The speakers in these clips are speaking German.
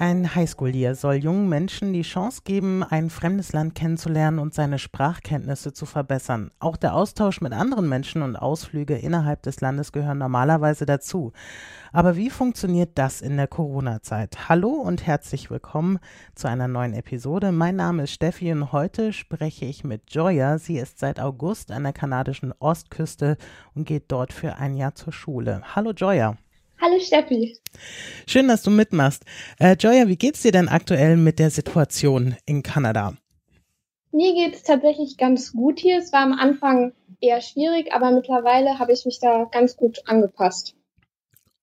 Ein Highschool-Year soll jungen Menschen die Chance geben, ein fremdes Land kennenzulernen und seine Sprachkenntnisse zu verbessern. Auch der Austausch mit anderen Menschen und Ausflüge innerhalb des Landes gehören normalerweise dazu. Aber wie funktioniert das in der Corona-Zeit? Hallo und herzlich willkommen zu einer neuen Episode. Mein Name ist Steffi und heute spreche ich mit Joya. Sie ist seit August an der kanadischen Ostküste und geht dort für ein Jahr zur Schule. Hallo Joya. Hallo Steffi. Schön, dass du mitmachst. Äh, Joya, wie geht's dir denn aktuell mit der Situation in Kanada? Mir geht's tatsächlich ganz gut hier. Es war am Anfang eher schwierig, aber mittlerweile habe ich mich da ganz gut angepasst.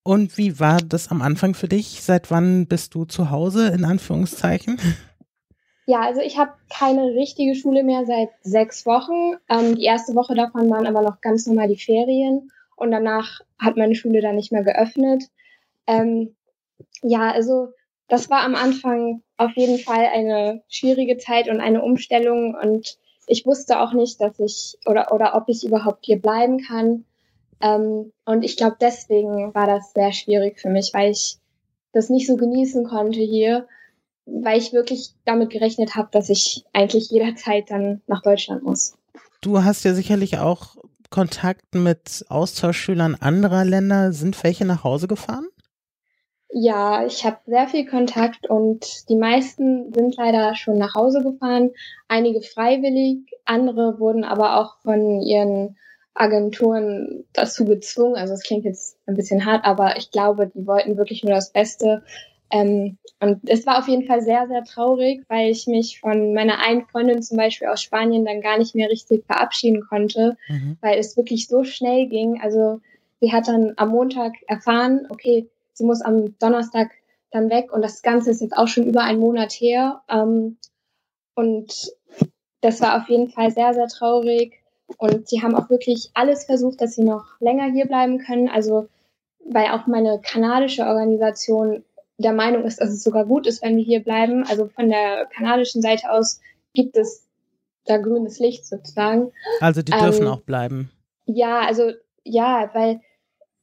Und wie war das am Anfang für dich? Seit wann bist du zu Hause, in Anführungszeichen? Ja, also ich habe keine richtige Schule mehr seit sechs Wochen. Ähm, die erste Woche davon waren aber noch ganz normal die Ferien und danach hat meine Schule dann nicht mehr geöffnet. Ähm, ja, also das war am Anfang auf jeden Fall eine schwierige Zeit und eine Umstellung und ich wusste auch nicht, dass ich oder oder ob ich überhaupt hier bleiben kann. Ähm, und ich glaube, deswegen war das sehr schwierig für mich, weil ich das nicht so genießen konnte hier, weil ich wirklich damit gerechnet habe, dass ich eigentlich jederzeit dann nach Deutschland muss. Du hast ja sicherlich auch Kontakt mit Austauschschülern anderer Länder? Sind welche nach Hause gefahren? Ja, ich habe sehr viel Kontakt und die meisten sind leider schon nach Hause gefahren. Einige freiwillig, andere wurden aber auch von ihren Agenturen dazu gezwungen. Also es klingt jetzt ein bisschen hart, aber ich glaube, die wollten wirklich nur das Beste ähm, und es war auf jeden Fall sehr, sehr traurig, weil ich mich von meiner einen Freundin zum Beispiel aus Spanien dann gar nicht mehr richtig verabschieden konnte, mhm. weil es wirklich so schnell ging. Also sie hat dann am Montag erfahren, okay, sie muss am Donnerstag dann weg und das Ganze ist jetzt auch schon über einen Monat her. Ähm, und das war auf jeden Fall sehr, sehr traurig. Und sie haben auch wirklich alles versucht, dass sie noch länger hier bleiben können. Also, weil auch meine kanadische Organisation der Meinung ist, dass es sogar gut ist, wenn wir hier bleiben. Also von der kanadischen Seite aus gibt es da grünes Licht sozusagen. Also die dürfen ähm, auch bleiben. Ja, also ja, weil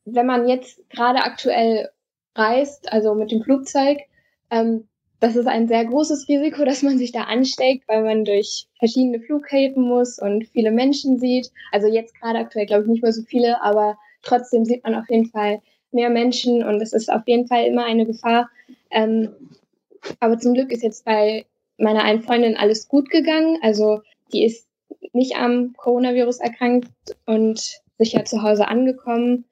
wenn man jetzt gerade aktuell reist, also mit dem Flugzeug, ähm, das ist ein sehr großes Risiko, dass man sich da ansteckt, weil man durch verschiedene Flughäfen muss und viele Menschen sieht. Also jetzt gerade aktuell glaube ich nicht mehr so viele, aber trotzdem sieht man auf jeden Fall mehr Menschen und es ist auf jeden Fall immer eine Gefahr. Ähm, aber zum Glück ist jetzt bei meiner einen Freundin alles gut gegangen. Also die ist nicht am Coronavirus erkrankt und sicher zu Hause angekommen.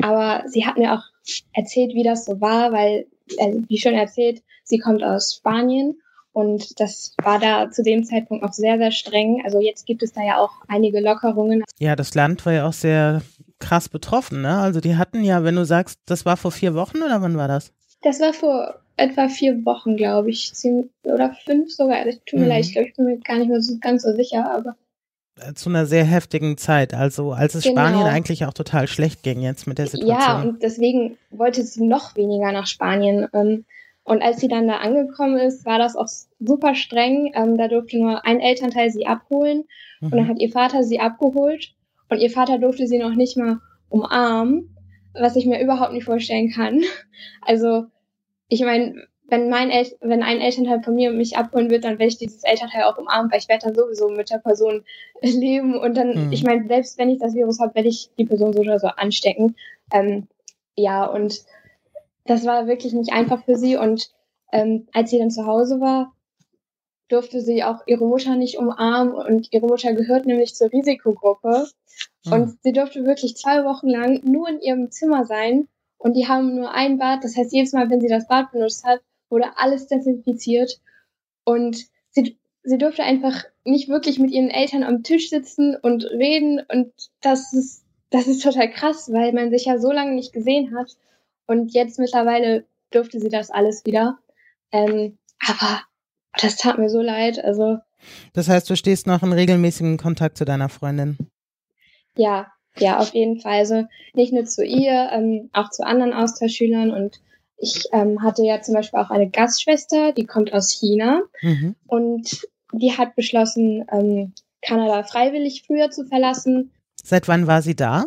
Aber sie hat mir auch erzählt, wie das so war, weil, äh, wie schon erzählt, sie kommt aus Spanien und das war da zu dem Zeitpunkt auch sehr, sehr streng. Also jetzt gibt es da ja auch einige Lockerungen. Ja, das Land war ja auch sehr krass betroffen, ne? Also die hatten ja, wenn du sagst, das war vor vier Wochen oder wann war das? Das war vor etwa vier Wochen, glaube ich. Oder fünf sogar. Also, tut mir mhm. leid, ich glaube, ich bin mir gar nicht mehr so ganz so sicher, aber. Äh, zu einer sehr heftigen Zeit, also als es genau. Spanien eigentlich auch total schlecht ging jetzt mit der Situation. Ja, und deswegen wollte sie noch weniger nach Spanien. Ähm, und als sie dann da angekommen ist, war das auch super streng. Ähm, da durfte nur ein Elternteil sie abholen. Mhm. Und dann hat ihr Vater sie abgeholt. Und ihr Vater durfte sie noch nicht mal umarmen, was ich mir überhaupt nicht vorstellen kann. Also, ich meine, wenn mein El wenn ein Elternteil von mir mich abholen wird, dann werde ich dieses Elternteil auch umarmen, weil ich werde dann sowieso mit der Person leben und dann, mhm. ich meine, selbst wenn ich das Virus habe, werde ich die Person so oder so anstecken. Ähm, ja, und das war wirklich nicht einfach für sie und ähm, als sie dann zu Hause war, durfte sie auch ihre Mutter nicht umarmen und ihre Mutter gehört nämlich zur Risikogruppe. Mhm. Und sie durfte wirklich zwei Wochen lang nur in ihrem Zimmer sein und die haben nur ein Bad. Das heißt, jedes Mal, wenn sie das Bad benutzt hat, wurde alles desinfiziert und sie, sie durfte einfach nicht wirklich mit ihren Eltern am Tisch sitzen und reden und das ist, das ist total krass, weil man sich ja so lange nicht gesehen hat und jetzt mittlerweile durfte sie das alles wieder. Ähm, aber das tat mir so leid. Also. Das heißt, du stehst noch in regelmäßigem Kontakt zu deiner Freundin? Ja, ja, auf jeden Fall. Also nicht nur zu ihr, ähm, auch zu anderen Austauschschülern. Und ich ähm, hatte ja zum Beispiel auch eine Gastschwester, die kommt aus China. Mhm. Und die hat beschlossen, ähm, Kanada freiwillig früher zu verlassen. Seit wann war sie da,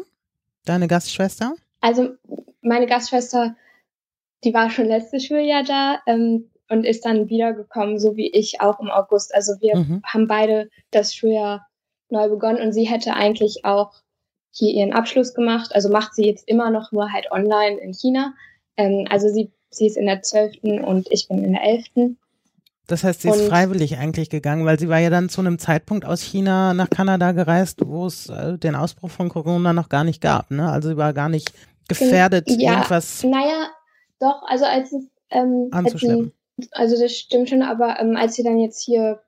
deine Gastschwester? Also meine Gastschwester, die war schon letztes Schuljahr da ähm, und ist dann wiedergekommen, so wie ich auch im August. Also wir mhm. haben beide das Schuljahr neu begonnen und sie hätte eigentlich auch hier ihren Abschluss gemacht. Also macht sie jetzt immer noch nur halt online in China. Ähm, also sie, sie ist in der zwölften und ich bin in der elften. Das heißt, sie ist und, freiwillig eigentlich gegangen, weil sie war ja dann zu einem Zeitpunkt aus China nach Kanada gereist, wo es äh, den Ausbruch von Corona noch gar nicht gab. Ne? Also sie war gar nicht gefährdet, ja, irgendwas. Naja, doch, also als es ähm, anzuschleppen. Sie, also das stimmt schon, aber ähm, als sie dann jetzt hier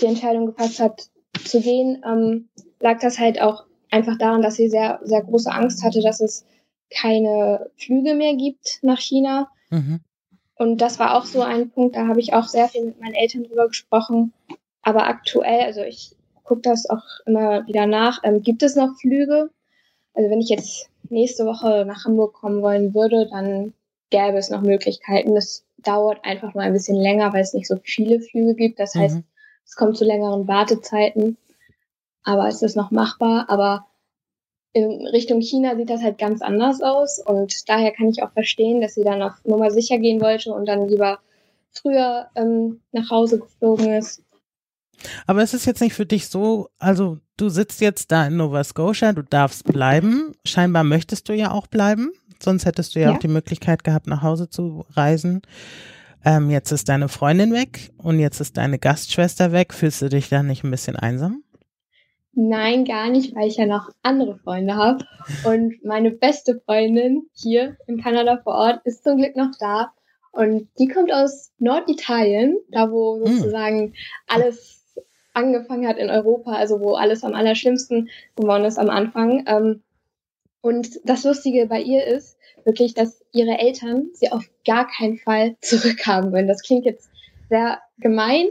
die Entscheidung gefasst hat, zu gehen, ähm, lag das halt auch einfach daran, dass sie sehr, sehr große Angst hatte, dass es keine Flüge mehr gibt nach China. Mhm. Und das war auch so ein Punkt, da habe ich auch sehr viel mit meinen Eltern drüber gesprochen. Aber aktuell, also ich gucke das auch immer wieder nach, ähm, gibt es noch Flüge? Also wenn ich jetzt nächste Woche nach Hamburg kommen wollen würde, dann gäbe es noch Möglichkeiten. Das dauert einfach nur ein bisschen länger, weil es nicht so viele Flüge gibt. Das heißt, mhm. es kommt zu längeren Wartezeiten. Aber es ist noch machbar. Aber in Richtung China sieht das halt ganz anders aus und daher kann ich auch verstehen, dass sie dann auf Nummer sicher gehen wollte und dann lieber früher ähm, nach Hause geflogen ist. Aber es ist jetzt nicht für dich so, also du sitzt jetzt da in Nova Scotia, du darfst bleiben. Scheinbar möchtest du ja auch bleiben, sonst hättest du ja, ja. auch die Möglichkeit gehabt, nach Hause zu reisen. Ähm, jetzt ist deine Freundin weg und jetzt ist deine Gastschwester weg. Fühlst du dich da nicht ein bisschen einsam? Nein, gar nicht, weil ich ja noch andere Freunde habe. Und meine beste Freundin hier in Kanada vor Ort ist zum Glück noch da. Und die kommt aus Norditalien, da wo hm. sozusagen alles angefangen hat in Europa, also wo alles am allerschlimmsten geworden ist am Anfang. Ähm, und das Lustige bei ihr ist wirklich, dass ihre Eltern sie auf gar keinen Fall zurückhaben wollen. Das klingt jetzt sehr gemein,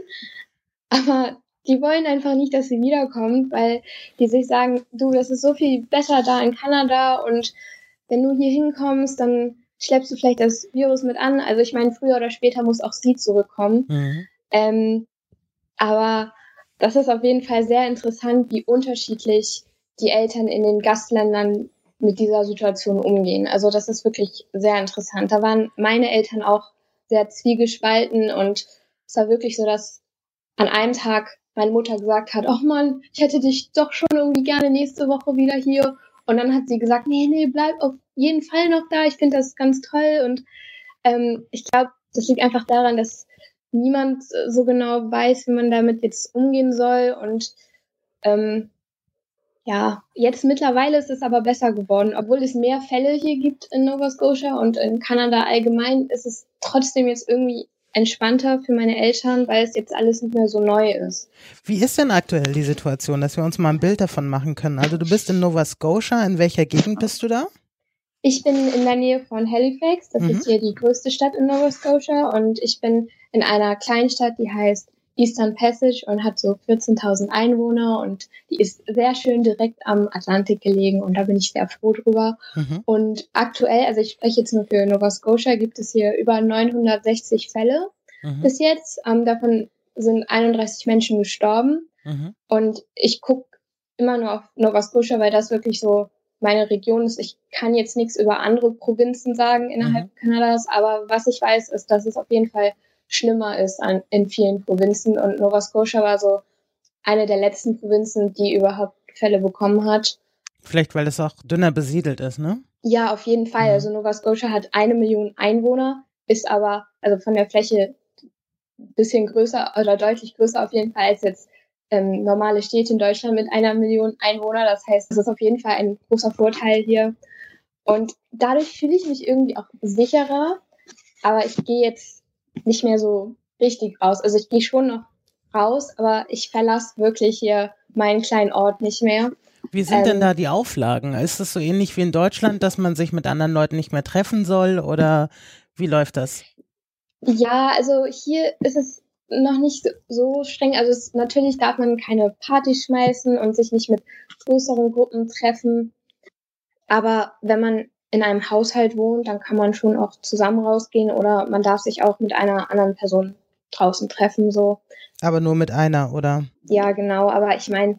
aber die wollen einfach nicht, dass sie wiederkommt, weil die sich sagen, du, das ist so viel besser da in Kanada und wenn du hier hinkommst, dann schleppst du vielleicht das Virus mit an. Also ich meine, früher oder später muss auch sie zurückkommen. Mhm. Ähm, aber das ist auf jeden Fall sehr interessant, wie unterschiedlich die Eltern in den Gastländern mit dieser Situation umgehen. Also das ist wirklich sehr interessant. Da waren meine Eltern auch sehr zwiegespalten und es war wirklich so, dass an einem Tag meine Mutter gesagt hat, ach man, ich hätte dich doch schon irgendwie gerne nächste Woche wieder hier. Und dann hat sie gesagt, nee, nee, bleib auf jeden Fall noch da. Ich finde das ganz toll. Und ähm, ich glaube, das liegt einfach daran, dass niemand so genau weiß, wie man damit jetzt umgehen soll. Und ähm, ja, jetzt mittlerweile ist es aber besser geworden. Obwohl es mehr Fälle hier gibt in Nova Scotia und in Kanada allgemein, ist es trotzdem jetzt irgendwie entspannter für meine Eltern, weil es jetzt alles nicht mehr so neu ist. Wie ist denn aktuell die Situation, dass wir uns mal ein Bild davon machen können? Also du bist in Nova Scotia, in welcher Gegend bist du da? Ich bin in der Nähe von Halifax, das mhm. ist hier die größte Stadt in Nova Scotia und ich bin in einer Kleinstadt, die heißt Eastern Passage und hat so 14.000 Einwohner und die ist sehr schön direkt am Atlantik gelegen und da bin ich sehr froh drüber. Mhm. Und aktuell, also ich spreche jetzt nur für Nova Scotia, gibt es hier über 960 Fälle mhm. bis jetzt. Ähm, davon sind 31 Menschen gestorben mhm. und ich gucke immer nur auf Nova Scotia, weil das wirklich so meine Region ist. Ich kann jetzt nichts über andere Provinzen sagen innerhalb mhm. Kanadas, aber was ich weiß, ist, dass es auf jeden Fall schlimmer ist an, in vielen Provinzen. Und Nova Scotia war so eine der letzten Provinzen, die überhaupt Fälle bekommen hat. Vielleicht, weil es auch dünner besiedelt ist, ne? Ja, auf jeden Fall. Mhm. Also Nova Scotia hat eine Million Einwohner, ist aber also von der Fläche bisschen größer oder deutlich größer auf jeden Fall als jetzt ähm, normale Städte in Deutschland mit einer Million Einwohner. Das heißt, das ist auf jeden Fall ein großer Vorteil hier. Und dadurch fühle ich mich irgendwie auch sicherer. Aber ich gehe jetzt nicht mehr so richtig raus. Also ich gehe schon noch raus, aber ich verlasse wirklich hier meinen kleinen Ort nicht mehr. Wie sind ähm, denn da die Auflagen? Ist es so ähnlich wie in Deutschland, dass man sich mit anderen Leuten nicht mehr treffen soll oder wie läuft das? Ja, also hier ist es noch nicht so streng. Also es, natürlich darf man keine Party schmeißen und sich nicht mit größeren Gruppen treffen. Aber wenn man in einem Haushalt wohnt, dann kann man schon auch zusammen rausgehen oder man darf sich auch mit einer anderen Person draußen treffen, so. Aber nur mit einer, oder? Ja, genau. Aber ich meine,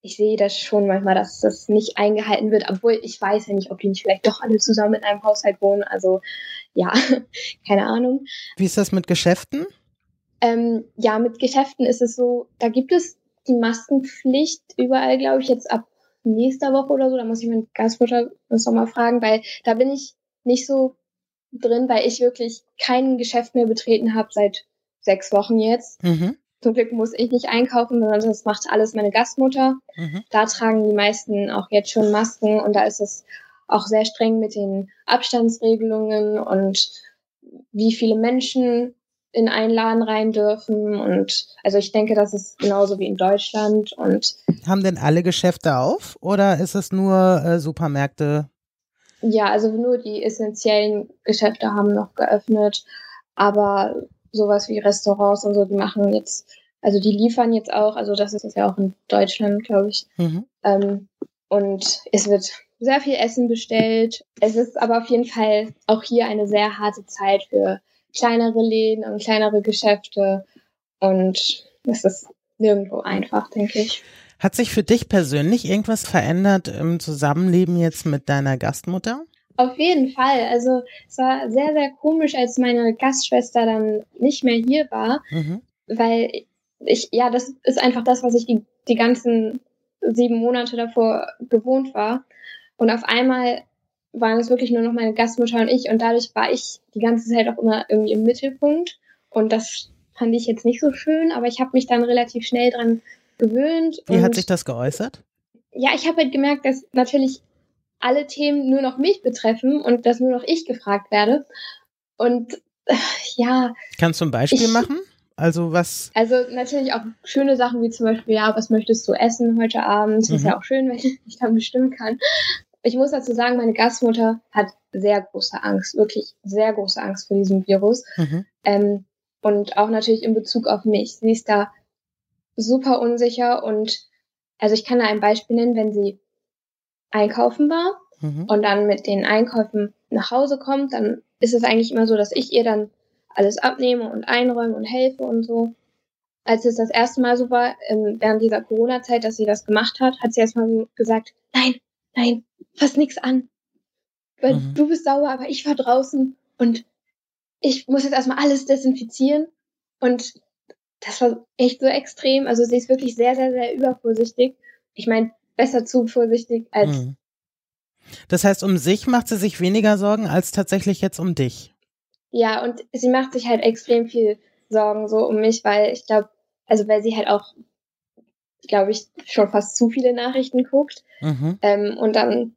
ich sehe das schon manchmal, dass das nicht eingehalten wird, obwohl ich weiß ja nicht, ob die nicht vielleicht doch alle zusammen in einem Haushalt wohnen. Also ja, keine Ahnung. Wie ist das mit Geschäften? Ähm, ja, mit Geschäften ist es so, da gibt es die Maskenpflicht überall, glaube ich, jetzt ab nächster Woche oder so. Da muss ich meine Gastmutter das nochmal fragen, weil da bin ich nicht so drin, weil ich wirklich kein Geschäft mehr betreten habe seit sechs Wochen jetzt. Mhm. Zum Glück muss ich nicht einkaufen, sondern das macht alles meine Gastmutter. Mhm. Da tragen die meisten auch jetzt schon Masken und da ist es auch sehr streng mit den Abstandsregelungen und wie viele Menschen in einen Laden rein dürfen. Und also ich denke, das ist genauso wie in Deutschland. Und haben denn alle Geschäfte auf oder ist es nur äh, Supermärkte? Ja, also nur die essentiellen Geschäfte haben noch geöffnet, aber sowas wie Restaurants und so, die machen jetzt, also die liefern jetzt auch, also das ist ja auch in Deutschland, glaube ich. Mhm. Ähm, und es wird sehr viel Essen bestellt. Es ist aber auf jeden Fall auch hier eine sehr harte Zeit für kleinere Läden und kleinere Geschäfte. Und es ist nirgendwo einfach, denke ich. Hat sich für dich persönlich irgendwas verändert im Zusammenleben jetzt mit deiner Gastmutter? Auf jeden Fall. Also es war sehr, sehr komisch, als meine Gastschwester dann nicht mehr hier war, mhm. weil ich, ja, das ist einfach das, was ich die, die ganzen sieben Monate davor gewohnt war. Und auf einmal waren es wirklich nur noch meine Gastmutter und ich und dadurch war ich die ganze Zeit auch immer irgendwie im Mittelpunkt und das fand ich jetzt nicht so schön, aber ich habe mich dann relativ schnell dran gewöhnt. Wie hat sich das geäußert? Ja, ich habe halt gemerkt, dass natürlich alle Themen nur noch mich betreffen und dass nur noch ich gefragt werde. Und äh, ja. Kannst du ein Beispiel ich, machen? Also was? Also natürlich auch schöne Sachen wie zum Beispiel, ja, was möchtest du essen heute Abend? Mhm. Ist ja auch schön, wenn ich mich dann bestimmen kann. Ich muss dazu sagen, meine Gastmutter hat sehr große Angst, wirklich sehr große Angst vor diesem Virus. Mhm. Ähm, und auch natürlich in Bezug auf mich. Sie ist da super unsicher und also ich kann da ein Beispiel nennen, wenn sie einkaufen war mhm. und dann mit den Einkäufen nach Hause kommt, dann ist es eigentlich immer so, dass ich ihr dann alles abnehme und einräume und helfe und so. Als es das erste Mal so war, ähm, während dieser Corona-Zeit, dass sie das gemacht hat, hat sie erstmal gesagt, nein, nein, fass nix an. Weil mhm. du bist sauer, aber ich war draußen und ich muss jetzt erstmal alles desinfizieren. Und das war echt so extrem. Also sie ist wirklich sehr, sehr, sehr übervorsichtig. Ich meine, besser zu vorsichtig als. Mhm. Das heißt, um sich macht sie sich weniger Sorgen als tatsächlich jetzt um dich. Ja, und sie macht sich halt extrem viel Sorgen so um mich, weil ich glaube, also weil sie halt auch, glaube ich, schon fast zu viele Nachrichten guckt. Mhm. Ähm, und dann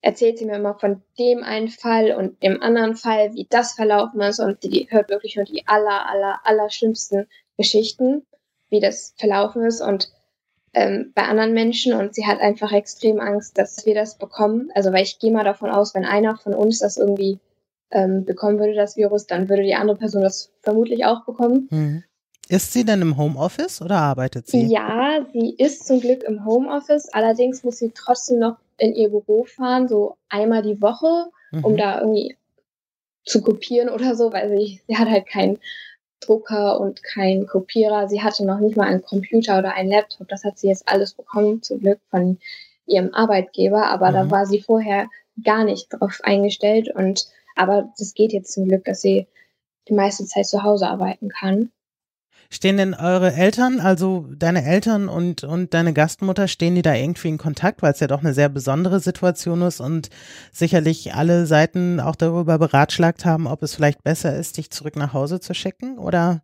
erzählt sie mir immer von dem einen Fall und dem anderen Fall, wie das verlaufen ist und die hört wirklich nur die aller, aller, aller schlimmsten Geschichten, wie das verlaufen ist und ähm, bei anderen Menschen und sie hat einfach extrem Angst, dass wir das bekommen. Also weil ich gehe mal davon aus, wenn einer von uns das irgendwie ähm, bekommen würde, das Virus, dann würde die andere Person das vermutlich auch bekommen. Mhm. Ist sie denn im Homeoffice oder arbeitet sie? Ja, sie ist zum Glück im Homeoffice. Allerdings muss sie trotzdem noch in ihr Büro fahren, so einmal die Woche, mhm. um da irgendwie zu kopieren oder so, weil sie, sie hat halt keinen Drucker und keinen Kopierer. Sie hatte noch nicht mal einen Computer oder einen Laptop. Das hat sie jetzt alles bekommen, zum Glück von ihrem Arbeitgeber. Aber mhm. da war sie vorher gar nicht drauf eingestellt. Und aber das geht jetzt zum Glück, dass sie die meiste Zeit zu Hause arbeiten kann. Stehen denn eure Eltern, also deine Eltern und, und deine Gastmutter, stehen die da irgendwie in Kontakt, weil es ja doch eine sehr besondere Situation ist und sicherlich alle Seiten auch darüber beratschlagt haben, ob es vielleicht besser ist, dich zurück nach Hause zu schicken oder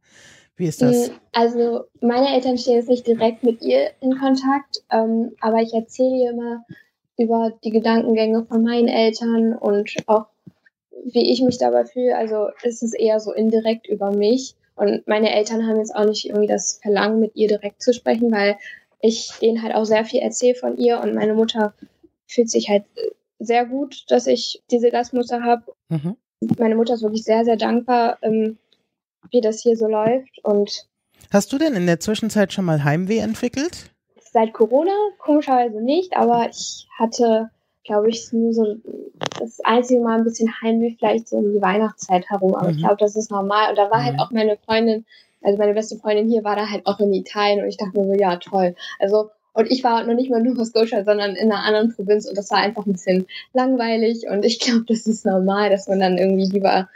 wie ist das? Mm, also meine Eltern stehen jetzt nicht direkt mit ihr in Kontakt, ähm, aber ich erzähle ihr immer über die Gedankengänge von meinen Eltern und auch wie ich mich dabei fühle. Also ist es eher so indirekt über mich. Und meine Eltern haben jetzt auch nicht irgendwie das Verlangen, mit ihr direkt zu sprechen, weil ich denen halt auch sehr viel erzähle von ihr und meine Mutter fühlt sich halt sehr gut, dass ich diese Gastmutter habe. Mhm. Meine Mutter ist wirklich sehr, sehr dankbar, ähm, wie das hier so läuft. Und Hast du denn in der Zwischenzeit schon mal Heimweh entwickelt? Seit Corona komischerweise nicht, aber ich hatte glaube ich, nur so das einzige Mal ein bisschen Heimweh vielleicht so um die Weihnachtszeit herum. Aber mhm. ich glaube, das ist normal. Und da war halt mhm. halt auch meine Freundin also meine beste Freundin hier war da halt auch in Italien und ich dachte mir so, ja, toll. Also, und ich war noch nicht mal in Nova Scotia, sondern in einer anderen Provinz und das war einfach ein bisschen langweilig und ich glaube, das ist normal, dass man dann irgendwie lieber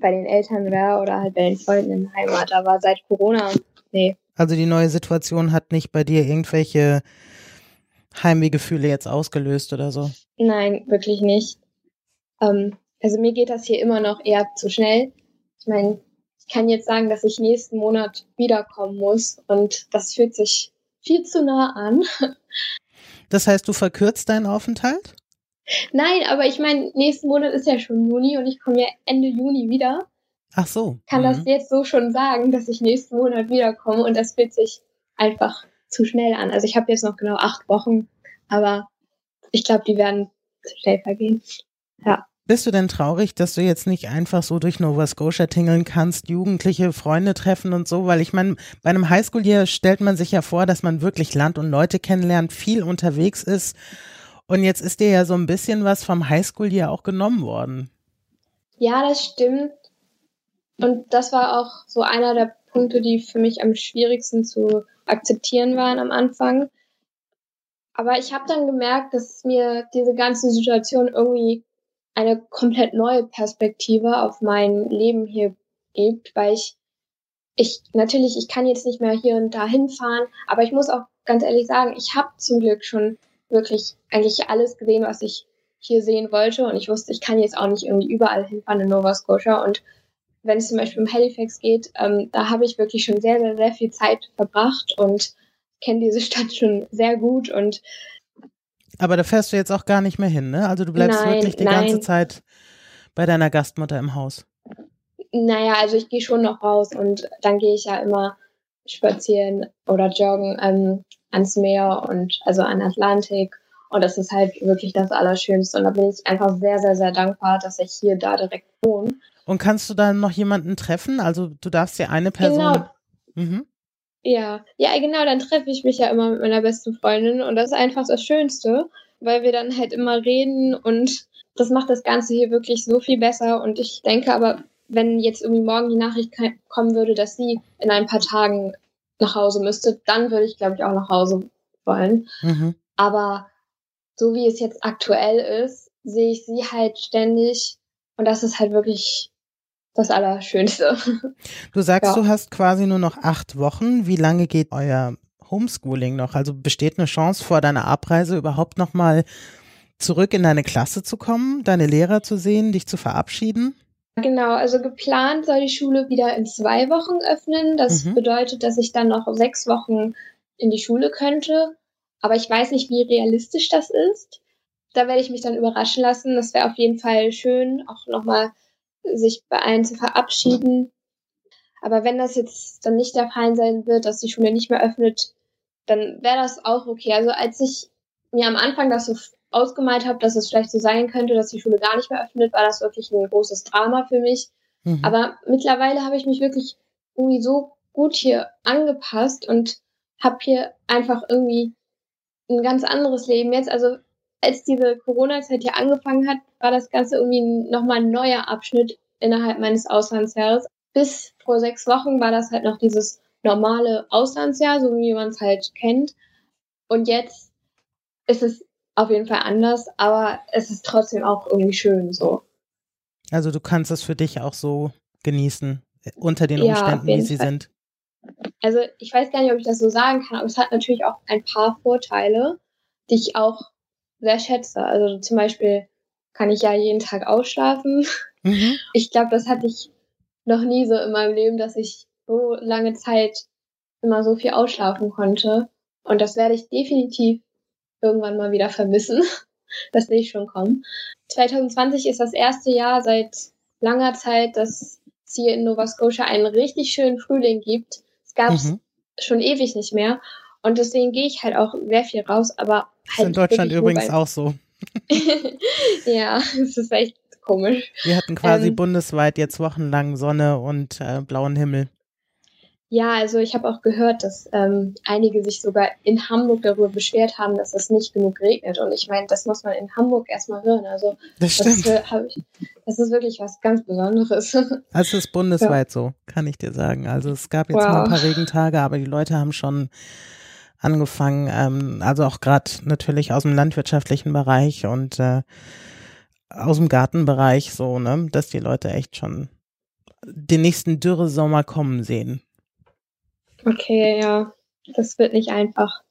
bei den Eltern wäre oder halt bei den Freunden in der Heimat. Aber seit Corona, nee. Also die neue Situation hat nicht bei dir irgendwelche Heimwehgefühle jetzt ausgelöst oder so? Nein, wirklich nicht. Ähm, also mir geht das hier immer noch eher zu schnell. Ich meine, ich kann jetzt sagen, dass ich nächsten Monat wiederkommen muss und das fühlt sich viel zu nah an. Das heißt, du verkürzt deinen Aufenthalt? Nein, aber ich meine, nächsten Monat ist ja schon Juni und ich komme ja Ende Juni wieder. Ach so. Kann mhm. das jetzt so schon sagen, dass ich nächsten Monat wiederkomme und das fühlt sich einfach zu schnell an. Also ich habe jetzt noch genau acht Wochen, aber ich glaube, die werden zu schnell vergehen. Ja. Bist du denn traurig, dass du jetzt nicht einfach so durch Nova Scotia tingeln kannst, jugendliche Freunde treffen und so? Weil ich meine, bei einem Highschool hier stellt man sich ja vor, dass man wirklich Land und Leute kennenlernt, viel unterwegs ist und jetzt ist dir ja so ein bisschen was vom Highschool hier auch genommen worden. Ja, das stimmt. Und das war auch so einer der Punkte, die für mich am schwierigsten zu akzeptieren waren am Anfang. Aber ich habe dann gemerkt, dass mir diese ganze Situation irgendwie eine komplett neue Perspektive auf mein Leben hier gibt, weil ich, ich natürlich, ich kann jetzt nicht mehr hier und da hinfahren, aber ich muss auch ganz ehrlich sagen, ich habe zum Glück schon wirklich eigentlich alles gesehen, was ich hier sehen wollte. Und ich wusste, ich kann jetzt auch nicht irgendwie überall hinfahren in Nova Scotia. Und wenn es zum Beispiel um Halifax geht, ähm, da habe ich wirklich schon sehr, sehr, sehr viel Zeit verbracht und kenne diese Stadt schon sehr gut. Und aber da fährst du jetzt auch gar nicht mehr hin, ne? Also du bleibst nein, wirklich die nein. ganze Zeit bei deiner Gastmutter im Haus. Naja, also ich gehe schon noch raus und dann gehe ich ja immer spazieren oder joggen ähm, ans Meer und also an Atlantik. Und das ist halt wirklich das Allerschönste. Und da bin ich einfach sehr, sehr, sehr dankbar, dass ich hier da direkt wohne. Und kannst du dann noch jemanden treffen? Also du darfst ja eine Person. Genau. Mhm. Ja, ja, genau, dann treffe ich mich ja immer mit meiner besten Freundin und das ist einfach das Schönste, weil wir dann halt immer reden und das macht das Ganze hier wirklich so viel besser. Und ich denke aber, wenn jetzt irgendwie morgen die Nachricht kommen würde, dass sie in ein paar Tagen nach Hause müsste, dann würde ich, glaube ich, auch nach Hause wollen. Mhm. Aber so wie es jetzt aktuell ist, sehe ich sie halt ständig und das ist halt wirklich das Allerschönste. Du sagst, ja. du hast quasi nur noch acht Wochen. Wie lange geht euer Homeschooling noch? Also besteht eine Chance vor deiner Abreise überhaupt nochmal zurück in deine Klasse zu kommen, deine Lehrer zu sehen, dich zu verabschieden? Genau, also geplant soll die Schule wieder in zwei Wochen öffnen. Das mhm. bedeutet, dass ich dann noch sechs Wochen in die Schule könnte. Aber ich weiß nicht, wie realistisch das ist. Da werde ich mich dann überraschen lassen. Das wäre auf jeden Fall schön, auch nochmal sich bei allen zu verabschieden. Aber wenn das jetzt dann nicht der Fall sein wird, dass die Schule nicht mehr öffnet, dann wäre das auch okay. Also als ich mir am Anfang das so ausgemalt habe, dass es vielleicht so sein könnte, dass die Schule gar nicht mehr öffnet, war das wirklich ein großes Drama für mich. Mhm. Aber mittlerweile habe ich mich wirklich irgendwie so gut hier angepasst und habe hier einfach irgendwie ein ganz anderes Leben jetzt. Also als diese Corona-Zeit hier angefangen hat, war das Ganze irgendwie nochmal ein neuer Abschnitt innerhalb meines Auslandsjahres. Bis vor sechs Wochen war das halt noch dieses normale Auslandsjahr, so wie man es halt kennt. Und jetzt ist es auf jeden Fall anders, aber es ist trotzdem auch irgendwie schön so. Also du kannst es für dich auch so genießen, unter den Umständen, ja, wie sie Fall. sind. Also ich weiß gar nicht, ob ich das so sagen kann, aber es hat natürlich auch ein paar Vorteile, die ich auch sehr schätze. Also zum Beispiel kann ich ja jeden Tag ausschlafen. Mhm. Ich glaube, das hatte ich noch nie so in meinem Leben, dass ich so lange Zeit immer so viel ausschlafen konnte. Und das werde ich definitiv irgendwann mal wieder vermissen. Das sehe ich schon kommen. 2020 ist das erste Jahr seit langer Zeit, dass es hier in Nova Scotia einen richtig schönen Frühling gibt. Es gab es mhm. schon ewig nicht mehr. Und deswegen gehe ich halt auch sehr viel raus, aber halt. Ist in Deutschland übrigens auch so. ja, es ist echt komisch. Wir hatten quasi ähm, bundesweit jetzt wochenlang Sonne und äh, blauen Himmel. Ja, also ich habe auch gehört, dass ähm, einige sich sogar in Hamburg darüber beschwert haben, dass es nicht genug regnet. Und ich meine, das muss man in Hamburg erstmal hören. Also das, stimmt. Das, ich, das ist wirklich was ganz Besonderes. Also es ist bundesweit ja. so, kann ich dir sagen. Also es gab jetzt wow. nur ein paar Regentage, aber die Leute haben schon angefangen, ähm, also auch gerade natürlich aus dem landwirtschaftlichen Bereich und äh, aus dem Gartenbereich so, ne, dass die Leute echt schon den nächsten Dürresommer kommen sehen. Okay, ja, das wird nicht einfach.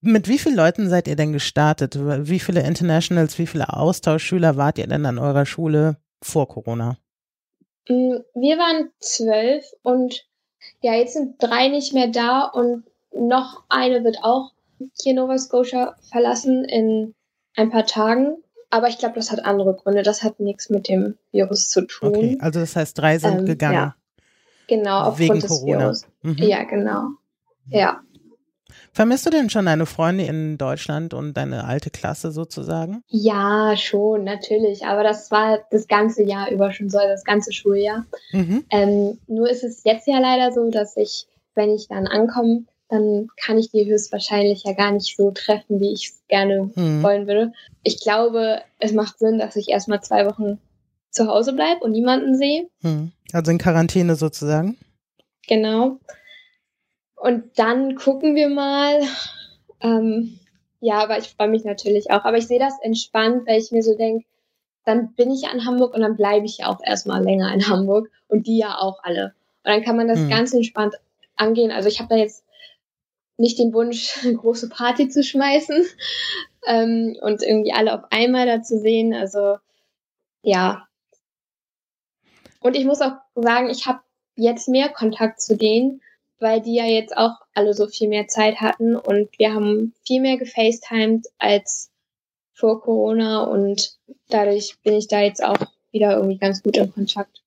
Mit wie vielen Leuten seid ihr denn gestartet? Wie viele Internationals, wie viele Austauschschüler wart ihr denn an eurer Schule vor Corona? Mm, wir waren zwölf und ja, jetzt sind drei nicht mehr da und noch eine wird auch hier Nova Scotia verlassen in ein paar Tagen. Aber ich glaube, das hat andere Gründe. Das hat nichts mit dem Virus zu tun. Okay, also das heißt, drei sind ähm, gegangen. Ja. Genau, aufgrund Wegen des Corona. Virus. Mhm. Ja, genau. Ja. Vermisst du denn schon deine Freunde in Deutschland und deine alte Klasse sozusagen? Ja, schon, natürlich. Aber das war das ganze Jahr über schon so, das ganze Schuljahr. Mhm. Ähm, nur ist es jetzt ja leider so, dass ich, wenn ich dann ankomme, dann kann ich die höchstwahrscheinlich ja gar nicht so treffen, wie ich es gerne mhm. wollen würde. Ich glaube, es macht Sinn, dass ich erstmal zwei Wochen zu Hause bleibe und niemanden sehe. Hm. Also in Quarantäne sozusagen. Genau. Und dann gucken wir mal. Ähm, ja, aber ich freue mich natürlich auch. Aber ich sehe das entspannt, weil ich mir so denke, dann bin ich an Hamburg und dann bleibe ich ja auch erstmal länger in Hamburg und die ja auch alle. Und dann kann man das hm. ganz entspannt angehen. Also ich habe da jetzt nicht den Wunsch, eine große Party zu schmeißen ähm, und irgendwie alle auf einmal da zu sehen. Also ja, und ich muss auch sagen, ich habe jetzt mehr Kontakt zu denen, weil die ja jetzt auch alle so viel mehr Zeit hatten und wir haben viel mehr gefacetimed als vor Corona und dadurch bin ich da jetzt auch wieder irgendwie ganz gut in Kontakt.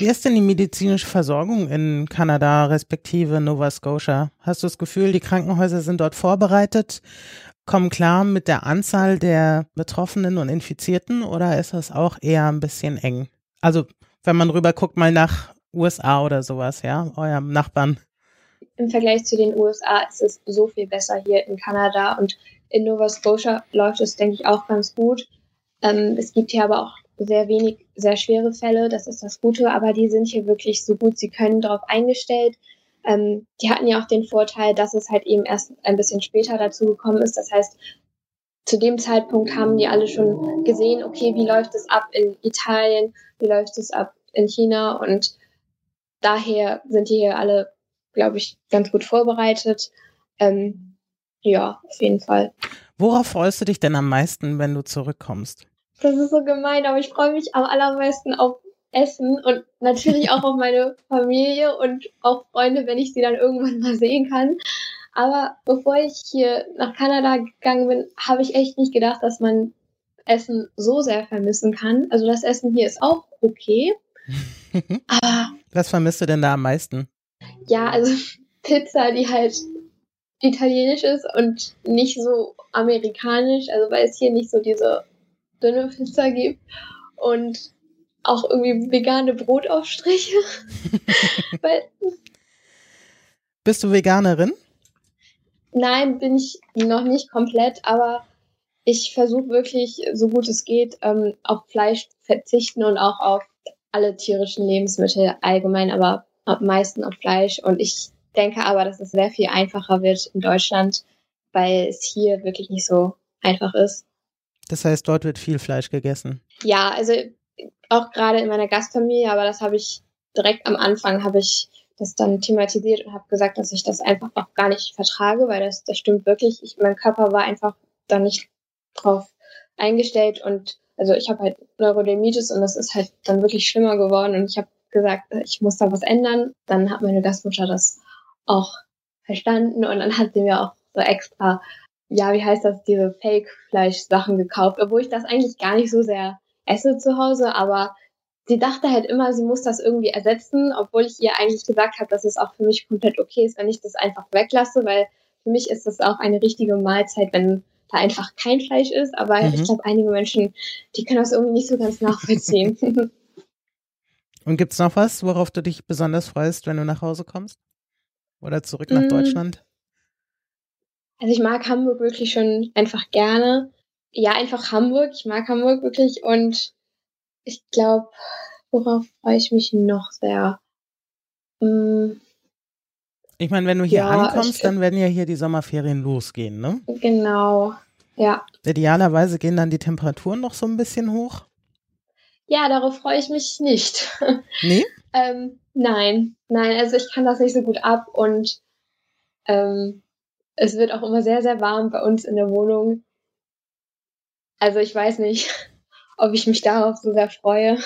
Wie ist denn die medizinische Versorgung in Kanada respektive Nova Scotia? Hast du das Gefühl, die Krankenhäuser sind dort vorbereitet, kommen klar mit der Anzahl der Betroffenen und Infizierten oder ist das auch eher ein bisschen eng? Also wenn man rüber guckt, mal nach USA oder sowas, ja, eurem Nachbarn. Im Vergleich zu den USA ist es so viel besser hier in Kanada und in Nova Scotia läuft es, denke ich, auch ganz gut. Ähm, es gibt hier aber auch sehr wenig, sehr schwere Fälle, das ist das Gute, aber die sind hier wirklich so gut, sie können darauf eingestellt. Ähm, die hatten ja auch den Vorteil, dass es halt eben erst ein bisschen später dazu gekommen ist. Das heißt, zu dem Zeitpunkt haben die alle schon gesehen, okay, wie läuft es ab in Italien, wie läuft es ab in China und daher sind die hier alle, glaube ich, ganz gut vorbereitet. Ähm, ja, auf jeden Fall. Worauf freust du dich denn am meisten, wenn du zurückkommst? Das ist so gemein, aber ich freue mich am allermeisten auf Essen und natürlich auch auf meine Familie und auch Freunde, wenn ich sie dann irgendwann mal sehen kann. Aber bevor ich hier nach Kanada gegangen bin, habe ich echt nicht gedacht, dass man Essen so sehr vermissen kann. Also das Essen hier ist auch okay. aber was vermisst du denn da am meisten? Ja, also Pizza, die halt italienisch ist und nicht so amerikanisch, also weil es hier nicht so diese dünne Pizza gibt und auch irgendwie vegane Brotaufstriche. weil, Bist du Veganerin? Nein, bin ich noch nicht komplett, aber ich versuche wirklich, so gut es geht, ähm, auf Fleisch verzichten und auch auf alle tierischen Lebensmittel allgemein, aber am meisten auf Fleisch. Und ich denke aber, dass es sehr viel einfacher wird in Deutschland, weil es hier wirklich nicht so einfach ist. Das heißt, dort wird viel Fleisch gegessen. Ja, also auch gerade in meiner Gastfamilie, aber das habe ich direkt am Anfang habe ich das dann thematisiert und habe gesagt, dass ich das einfach auch gar nicht vertrage, weil das, das stimmt wirklich. Ich, mein Körper war einfach da nicht drauf eingestellt und also ich habe halt Neurodermitis und das ist halt dann wirklich schlimmer geworden und ich habe gesagt, ich muss da was ändern. Dann hat meine Gastmutter das auch verstanden und dann hat sie mir auch so extra, ja, wie heißt das, diese Fake-Fleisch-Sachen gekauft, obwohl ich das eigentlich gar nicht so sehr esse zu Hause, aber sie dachte halt immer, sie muss das irgendwie ersetzen, obwohl ich ihr eigentlich gesagt habe, dass es auch für mich komplett okay ist, wenn ich das einfach weglasse, weil für mich ist das auch eine richtige Mahlzeit, wenn da einfach kein Fleisch ist. Aber mhm. ich glaube, einige Menschen, die können das irgendwie nicht so ganz nachvollziehen. Und gibt es noch was, worauf du dich besonders freust, wenn du nach Hause kommst? Oder zurück nach mm. Deutschland? Also ich mag Hamburg wirklich schon einfach gerne. Ja, einfach Hamburg. Ich mag Hamburg wirklich und ich glaube, worauf freue ich mich noch sehr? Hm. Ich meine, wenn du hier ja, ankommst, ich, dann werden ja hier die Sommerferien losgehen, ne? Genau, ja. Idealerweise gehen dann die Temperaturen noch so ein bisschen hoch. Ja, darauf freue ich mich nicht. Nee? ähm, nein, nein, also ich kann das nicht so gut ab und ähm, es wird auch immer sehr, sehr warm bei uns in der Wohnung. Also ich weiß nicht, ob ich mich darauf so sehr freue.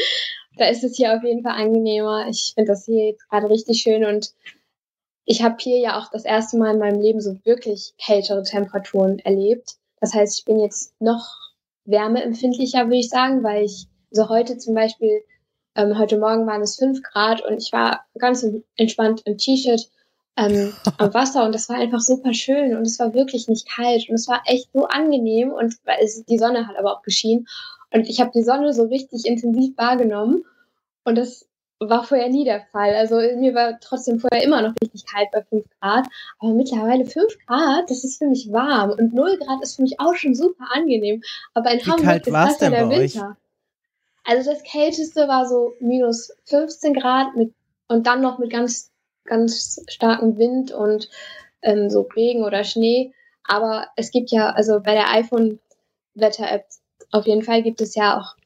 da ist es hier auf jeden Fall angenehmer. Ich finde das hier jetzt gerade richtig schön und ich habe hier ja auch das erste Mal in meinem Leben so wirklich kältere Temperaturen erlebt. Das heißt, ich bin jetzt noch wärmeempfindlicher, würde ich sagen, weil ich so heute zum Beispiel, ähm, heute Morgen waren es fünf Grad und ich war ganz entspannt im T-Shirt ähm, am Wasser und das war einfach super schön und es war wirklich nicht kalt und es war echt so angenehm und es, die Sonne hat aber auch geschienen und ich habe die Sonne so richtig intensiv wahrgenommen und das war vorher nie der Fall. Also mir war trotzdem vorher immer noch richtig kalt bei 5 Grad, aber mittlerweile 5 Grad, das ist für mich warm und 0 Grad ist für mich auch schon super angenehm. Aber in Wie Hamburg kalt ist das ja der Winter. Euch? Also das kälteste war so minus 15 Grad mit und dann noch mit ganz ganz starkem Wind und ähm, so Regen oder Schnee. Aber es gibt ja, also bei der iPhone-Wetter-App auf jeden Fall gibt es ja auch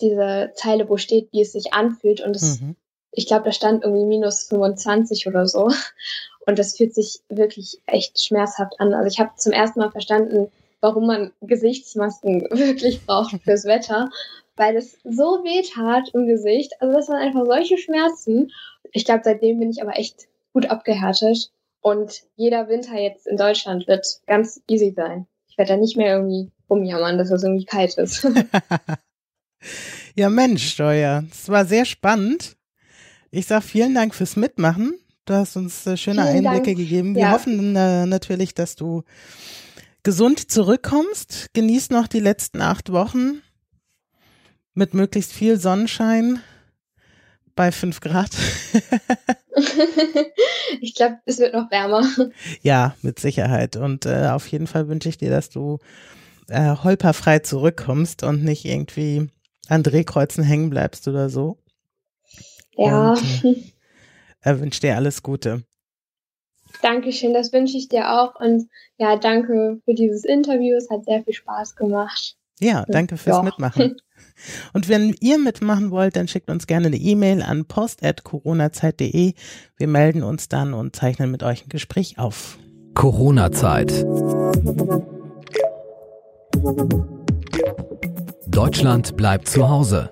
diese Zeile, wo steht, wie es sich anfühlt. Und es, mhm. ich glaube, da stand irgendwie minus 25 oder so. Und das fühlt sich wirklich echt schmerzhaft an. Also ich habe zum ersten Mal verstanden, warum man Gesichtsmasken wirklich braucht fürs Wetter, weil es so weh tat im Gesicht. Also das waren einfach solche Schmerzen. Ich glaube, seitdem bin ich aber echt gut abgehärtet. Und jeder Winter jetzt in Deutschland wird ganz easy sein. Ich werde da nicht mehr irgendwie rumjammern, dass es irgendwie kalt ist. ja, Mensch, Steuer. Es war sehr spannend. Ich sage vielen Dank fürs Mitmachen. Du hast uns äh, schöne vielen Einblicke Dank. gegeben. Wir ja. hoffen äh, natürlich, dass du gesund zurückkommst. Genieß noch die letzten acht Wochen mit möglichst viel Sonnenschein bei fünf Grad. ich glaube, es wird noch wärmer. Ja, mit Sicherheit. Und äh, auf jeden Fall wünsche ich dir, dass du äh, holperfrei zurückkommst und nicht irgendwie an Drehkreuzen hängen bleibst oder so. Ja. Und, äh, er wünscht dir alles Gute. Dankeschön, das wünsche ich dir auch. Und ja, danke für dieses Interview. Es hat sehr viel Spaß gemacht. Ja, danke fürs ja. Mitmachen. Und wenn ihr mitmachen wollt, dann schickt uns gerne eine E-Mail an post.coronazeit.de. Wir melden uns dann und zeichnen mit euch ein Gespräch auf. Corona-Zeit. Deutschland bleibt zu Hause.